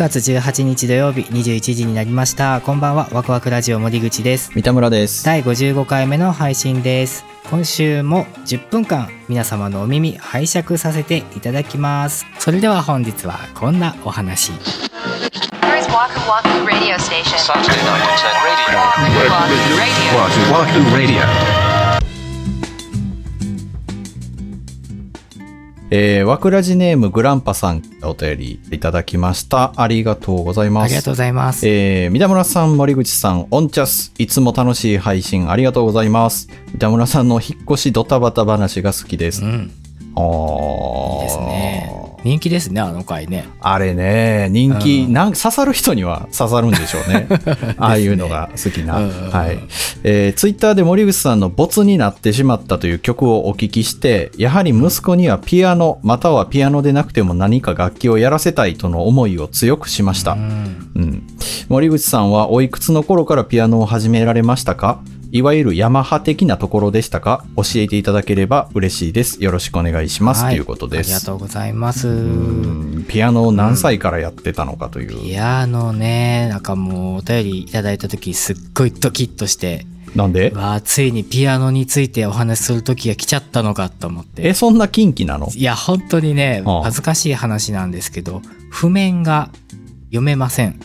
月18日土曜日21時になりましたこんばんはワクワクラジオ森口です三田村です。第55回目の配信です今週も10分間皆様のお耳拝借させていただきますそれでは本日はこんなお話 Waku Waku Radio Station. Saturday night at 10 radio. Waku Waku Radio. Wahoo Radio. えー、わくらじネームグランパさんお便りいただきました。ありがとうございます。ありがとうございますえー、三田村さん、森口さん、オンチャス、いつも楽しい配信ありがとうございます。三田村さんの引っ越しドタバタ話が好きです。うんあーいいですね人気ですねあの回ねあれね、人気、うんなん刺さる人には刺さるんでしょうね。ああいうのが好きな。うんうんうんはい。えー、ツイッターで森口さんのボツになってしまったという曲をお聞きして、やはり息子にはピアノ、またはピアノでなくても何か楽器をやらせたいとの思いを強くしました。うんうん。森口さんはおいくつの頃からピアノを始められましたか？いわゆるヤマハ的なところでしたか？教えていただければ嬉しいです。よろしくお願いします。はいということです。ありがとうございますうんピアノを何歳からやってたのかという。ピアノねなんかもうお便りいただいた時すっごいドキッとしてなんで？うわあついにピアノについてお話しする時が来ちゃったのかと思って。え、そんな近畿なの？いや本当にね恥ずかしい話なんですけど譜面が読めません。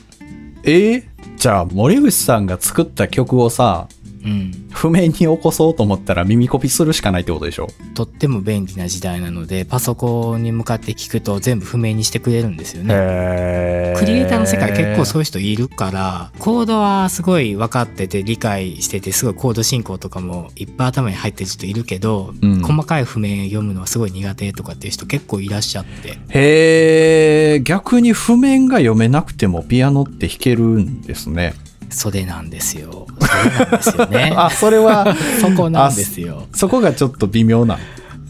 えー？じゃあ森口さんが作った曲をさ、うん。譜面に起こそうと思ったら耳コピするしかないってことでしょ？とっても便利な時代なのでパソコンに向かって聞くと全部譜面にしてくれるんですよね。クリエイターの世界結構そういう人いるからコードはすごい分かってて理解しててすごいコード進行とかもいっぱい頭に入ってる人いるけど、うん。細かい譜面読むのはすごい苦手とかっていう人結構いらっしゃって。へえ、逆に譜面が読めなくてもピアノって弾けるんですね。それなんですよ。それなんですよね。あ、それは、そこなんですよ。そこがちょっと微妙な。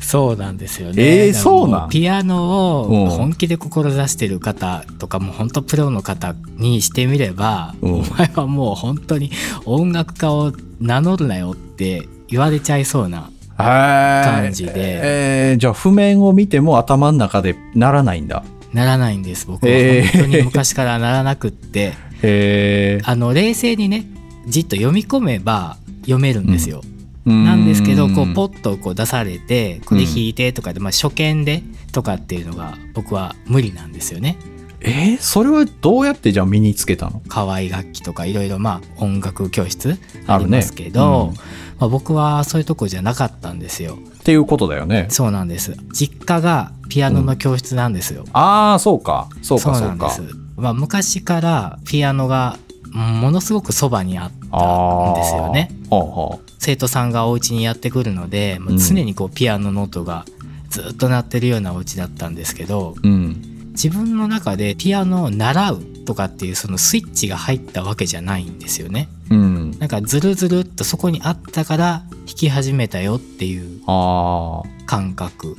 そうなんですよね。えーそうなん？ピアノうんを本気で志してる方とかもう本当プロの方にしてみれば、うん。お前はもう本当に音楽家を名乗るなよって言われちゃいそうな。感感じで。えーじゃあ譜面を見ても頭の中でならないんだ。ならないんです。僕はえー。本当に昔からならなくって、へあの冷静にねじっと読み込めば読めるんですよ。え。なんですけどこうポッッとこう出されてこれ弾いてとかで、まあ、初見でとかっていうのが僕は無理なんですよね。えー？それはどうやってじゃあ身につけたの？河合楽器とかいろいろまあ音楽教室ありますけど、うんまあ、僕はそういうとこじゃなかったんですよっていうことだよね。そうなんです実家がピアノの教室なんですよ、ああ、そうか。そうか、そうかなんです。まあ、昔からピアノがものすごくそばにあったんですよね。ほうほ生徒さんがお家にやってくるので、もう常にこうピアノの音がずっと鳴ってるようなお家だったんですけどう。うん。自分の中でピアノを習うとかっていうそのスイッチが入ったわけじゃないんですよね。うん。なんかズルズルっとそこにあったから弾き始めたよっていう。感覚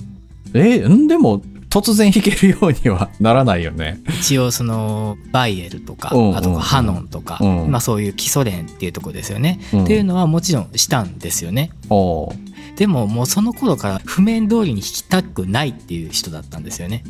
えんでも、突然弾けるようにはならないよね。一応そのバイエルとかうんうんうん。あとハノンとか、うん。まあそういう基礎練っていうとこですよね、うん。っていうのはもちろんしたんですよね。でももうその頃から譜面通りに弾きたくないっていう人だったんですよね。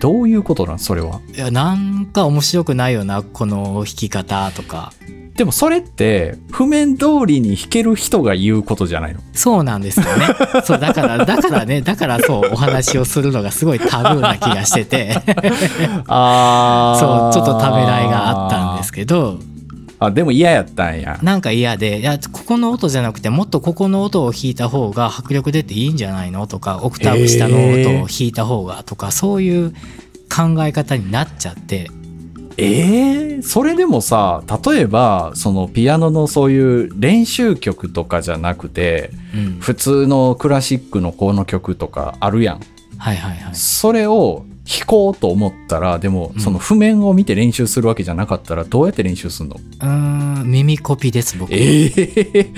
どういうことなん？それは。いやなんか面白くないよなこの弾き方とかでもそれって、譜面通りに弾ける人が言うことじゃないの？そうなんですよね。そう、だから、だからね、だからそう、お話をするのがすごいタブーな気がしてて、あそう、ちょっとためらいがあったんですけど、あ、でも嫌やったんや。なんか嫌で、いや、ここの音じゃなくて、もっとここの音を弾いた方が迫力出ていいんじゃないのとか、オクターブ下の音を弾いた方がとか、そういう考え方になっちゃって、ええそれでもさ、例えば、そのピアノのそういう練習曲とかじゃなくて、うん。普通のクラシックのこの曲とかあるやん。はいはいはい。それを弾こうと思ったら、でもうんその譜面を見て練習するわけじゃなかったら、どうやって練習するの？うーん、耳コピです、僕。ええ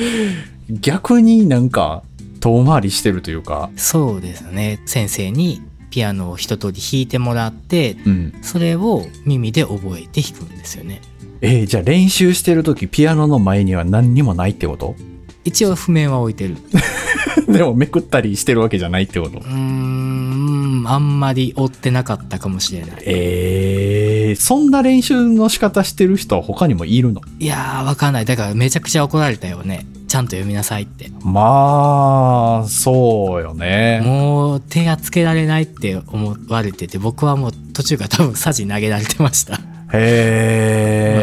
逆になんか遠回りしてるというか、そうですね。先生にピアノを一通り弾いてもらって、うん。それを耳で覚えて弾くんですよね。えーじゃあ練習してる時ピアノの前には何にもないってこと？一応譜面は置いてる。でもめくったりしてるわけじゃないってこと？うーん、あんまり追ってなかったかもしれない。ええーそんな練習の仕方してる人は他にもいるの？いやーわかんないだからめちゃくちゃ怒られたよねちゃんと読みなさいってまあ、そうよね。もう手がつけられないって思われてて僕はもう途中から多分サジ投げられてましたへ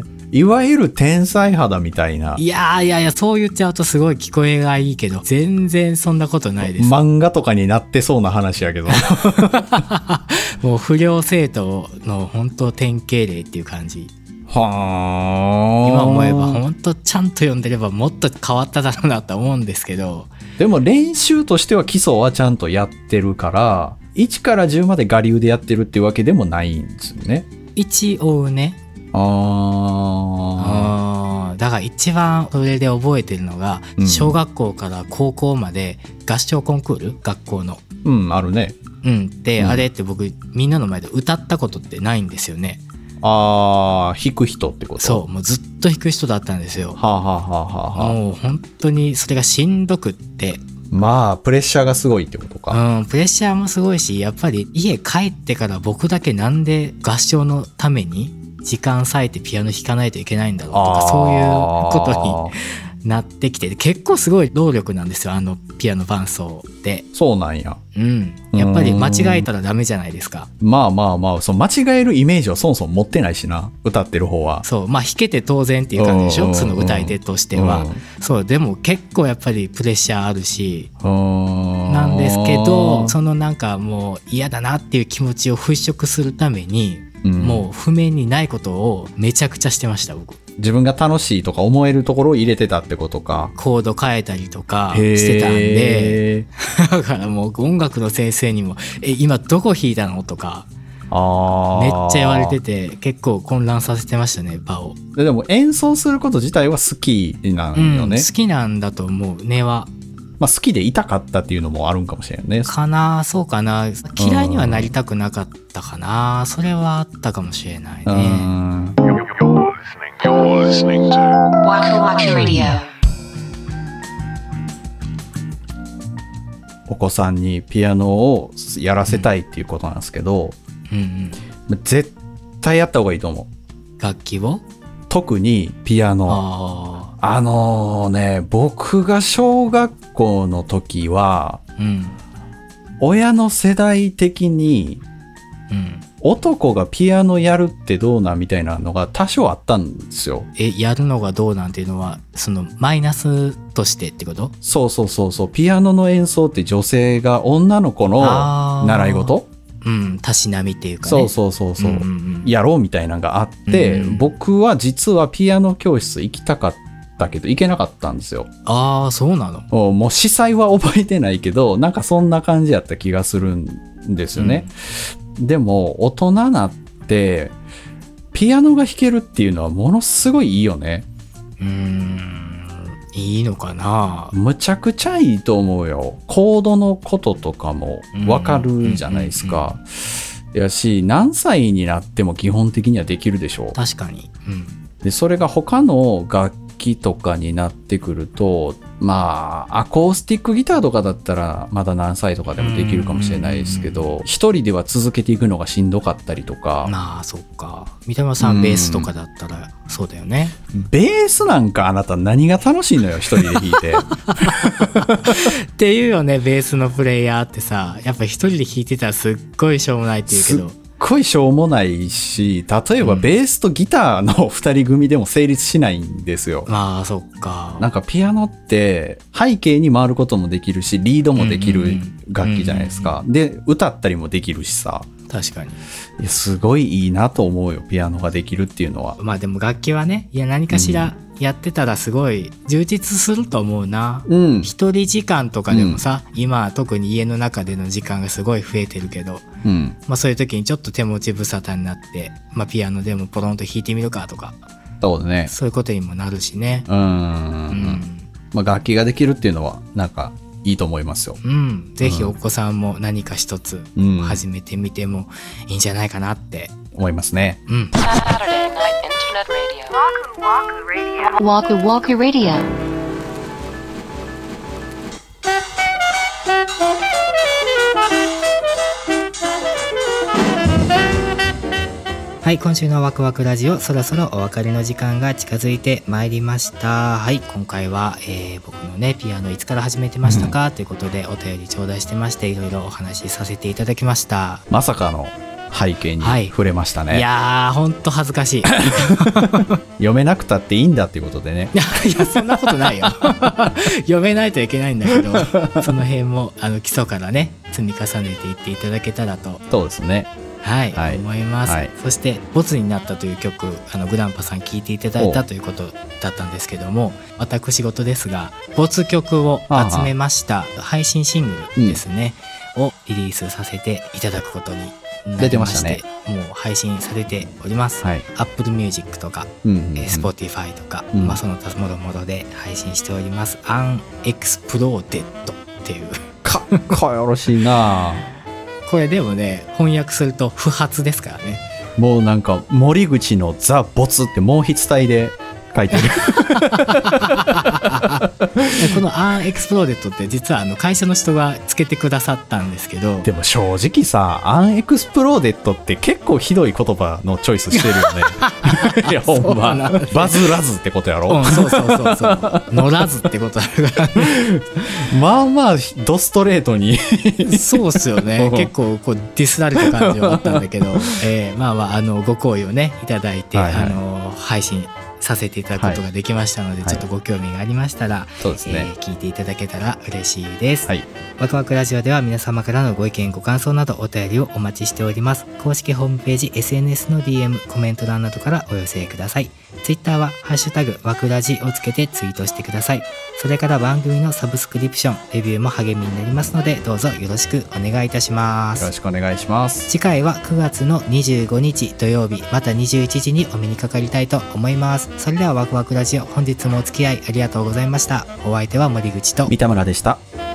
え。いわゆる天才肌みたいな。いやーいやいやそう言っちゃうとすごい聞こえがいいけど全然そんなことないです漫画とかになってそうな話やけど。もう不良生徒の本当典型例っていう感じはあ。今思えば本当ちゃんと読んでればもっと変わっただろうなと思うんですけどでも練習としては基礎はちゃんとやってるから、1から10まで我流でやってるっていうわけでもないんですよね。一応ねああーだから一番それで覚えてるのがうん小学校から高校まで合唱コンクール？学校の。ー。うん、あるね。うん、で、うんあれって僕みんなの前で歌ったことってないんですよねああ、弾く人ってこと？そうもうずっと弾く人だったんですよ。はあ、はあはあはあはあ、もう本当にそれがしんどくって。まあ、プレッシャーがすごいってことか。うん、プレッシャーもすごいしやっぱり家帰ってから僕だけなんで合唱のために時間割いてピアノ弾かないといけないんだろうとかそういうことになってきてて結構すごい労力なんですよあのピアノ伴奏って。に。そうなんや。うん、やっぱり間違えたらダメじゃないですか。まあまあまあ、その間違えるイメージはそもそも持ってないしな。歌ってる方は。そうまあ弾けて当然っていう感じでしょその歌い手としてはうん。そうでも結構やっぱりプレッシャーあるしなんですけどそのなんかもう嫌だなっていう気持ちを払拭するためにうんもう譜面にないことをめちゃくちゃしてました僕自分が楽しいとか思えるところを入れてたってことか。コード変えたりとかしてたんで だからもう音楽の先生にも「え今どこ弾いたの?」とかあめっちゃ言われてて。て結構混乱させてましたね場を、でも演奏すること自体は好きなうんんよね。好きなんだと思う根はまあ好きでいたかったっていうのもあるんかもしれんね。かなそうかな嫌いにはなりたくなかったかなそれはあったかもしれないうねん。Listening to Waku Waku Radio. お子さんにピアノをやらせたいっていうことなんですけど、うんうん絶対やった方がいいと思う。楽器を？特にピアノ。ああのね、僕が小学校の時は、あうん親の世代的にうん男がピアノやるってどうなんみたいなのが多少あったんですよ。えやるのがどうなんていうのはそのマイナスとしてってこと？そうそうそうそう。ピアノの演奏って女性が女の子の習い事？うんたしなみっていうかねそうそうそうそう。んんうんやろうみたいなのがあって、うん僕は実はピアノ教室行きたかったけど行けなかったんですよ。ああそうなの？もう司祭は覚えてないけど、なんかそんな感じやった気がするんですよね。でも大人なって、ピアノが弾けるっていうのはものすごいいいよね。うーんいいのかな？むちゃくちゃいいと思うよ。コードのこととかもわかるじゃないですか。やし、何歳になっても基本的にはできるでしょう。確かにうんで、それが他の楽器とかになってくると、まあ、アコースティックギターとかだったら、まだ何歳とかでもできるかもしれないですけど、一人では続けていくのがしんどかったりとか、まあそっか。三田村さんベースとかだったらそうだよね。ベースなんかあなた何が楽しいのよ、一人で弾いて。っていうよねベースのプレイヤーってさやっぱ一人で弾いてたらすっごいしょうもないっていうけどごいしょうもないし、例えばうんベースとギターの二人組でも成立しないんですよ。まあそっかなんかピアノって背景に回ることもできるし、リードもできる楽器じゃないですか。で、歌ったりもできるしさ。確かにすごいいいなと思うよ、ピアノができるっていうのは。まあでも楽器はねいや何かしらやってたらすごい充実すると思うなうん。一人時間とかでもさ、今は特に家の中での時間がすごい増えてるけど、うん。まあ、そういう時にちょっと手持ち無沙汰になって、まあ、ピアノでもポロンと弾いてみるかとかそうだね。そういうことにもなるしねうーん。うん、まあ、楽器ができるっていうのは、なんか、いいと思いますよ。うん、ぜひお子さんも何か一つうん始めてみてもいいんじゃないかなって、思いますね。うん、Internet Radio. Waku Waku Radio.「はい、今週のワクワクラジオ、そろそろお別れの時間が近づいてまいりました。はい、今回は、えー僕のね、ピアノいつから始めてましたか、ということでお便り頂戴してまして、いろいろお話しさせていただきました。まさかの背景にはい触れましたね。いやー、ほんと恥ずかしい。い 読めなくたっていいんだっていうことでね。や、いやそんなことないよ。読めないといけないんだけど、その辺もあの基礎からね、積み重ねていっていただけたらとそうですね。はい、はい思います、はいそして「ボツになった」という曲あのグランパさん聴いていただいたということだったんですけども私事ですがボツ曲を集めました配信シングルですね、をリリースさせていただくことに出てましたね。もう配信されております、はい。Apple Music とか、うんうんうん。えー Spotify とか、うん。まあ、その他もろもろで配信しております「Unexploded」っていう。かっこよろしいな。これでもね翻訳すると不発ですからね。もうなんか森口のザ・ボツってもう筆体で書いてる。で この「 Unexploded 」って実はあの会社の人がつけてくださったんですけど。でも正直さ、 Unexploded って結構ひどい言葉のチョイスしてるよね。いや、ほんま。バズらずってことやろ？うん、そうそうそうそう。乗らずってことだから。ね まあまあ、ドストレートに。そうっすよね。うん。結構こうディスられた感じはあったんだけど、えーまあまああのご好意をねいただいて、はいはい。あの配信させていただくことができましたので、はい。ちょっとご興味がありましたら、そうですね。えー聞いていただけたら嬉しいです。はい。ワクワクラジオでは皆様からのご意見ご感想などお便りをお待ちしております。公式ホームページ SNS の DM コメント欄などからお寄せください。Twitter は「ハッシュタグワクラジ」をつけてツイートしてくださいそれから番組のサブスクリプションレビューも励みになりますのでどうぞよろしくお願いいたしますよろしくお願いします。次回は9月の25日土曜日また21時にお目にかかりたいと思いますそれではワクワクラジオ本日もお付き合いありがとうございましたお相手は森口と三田村でした。「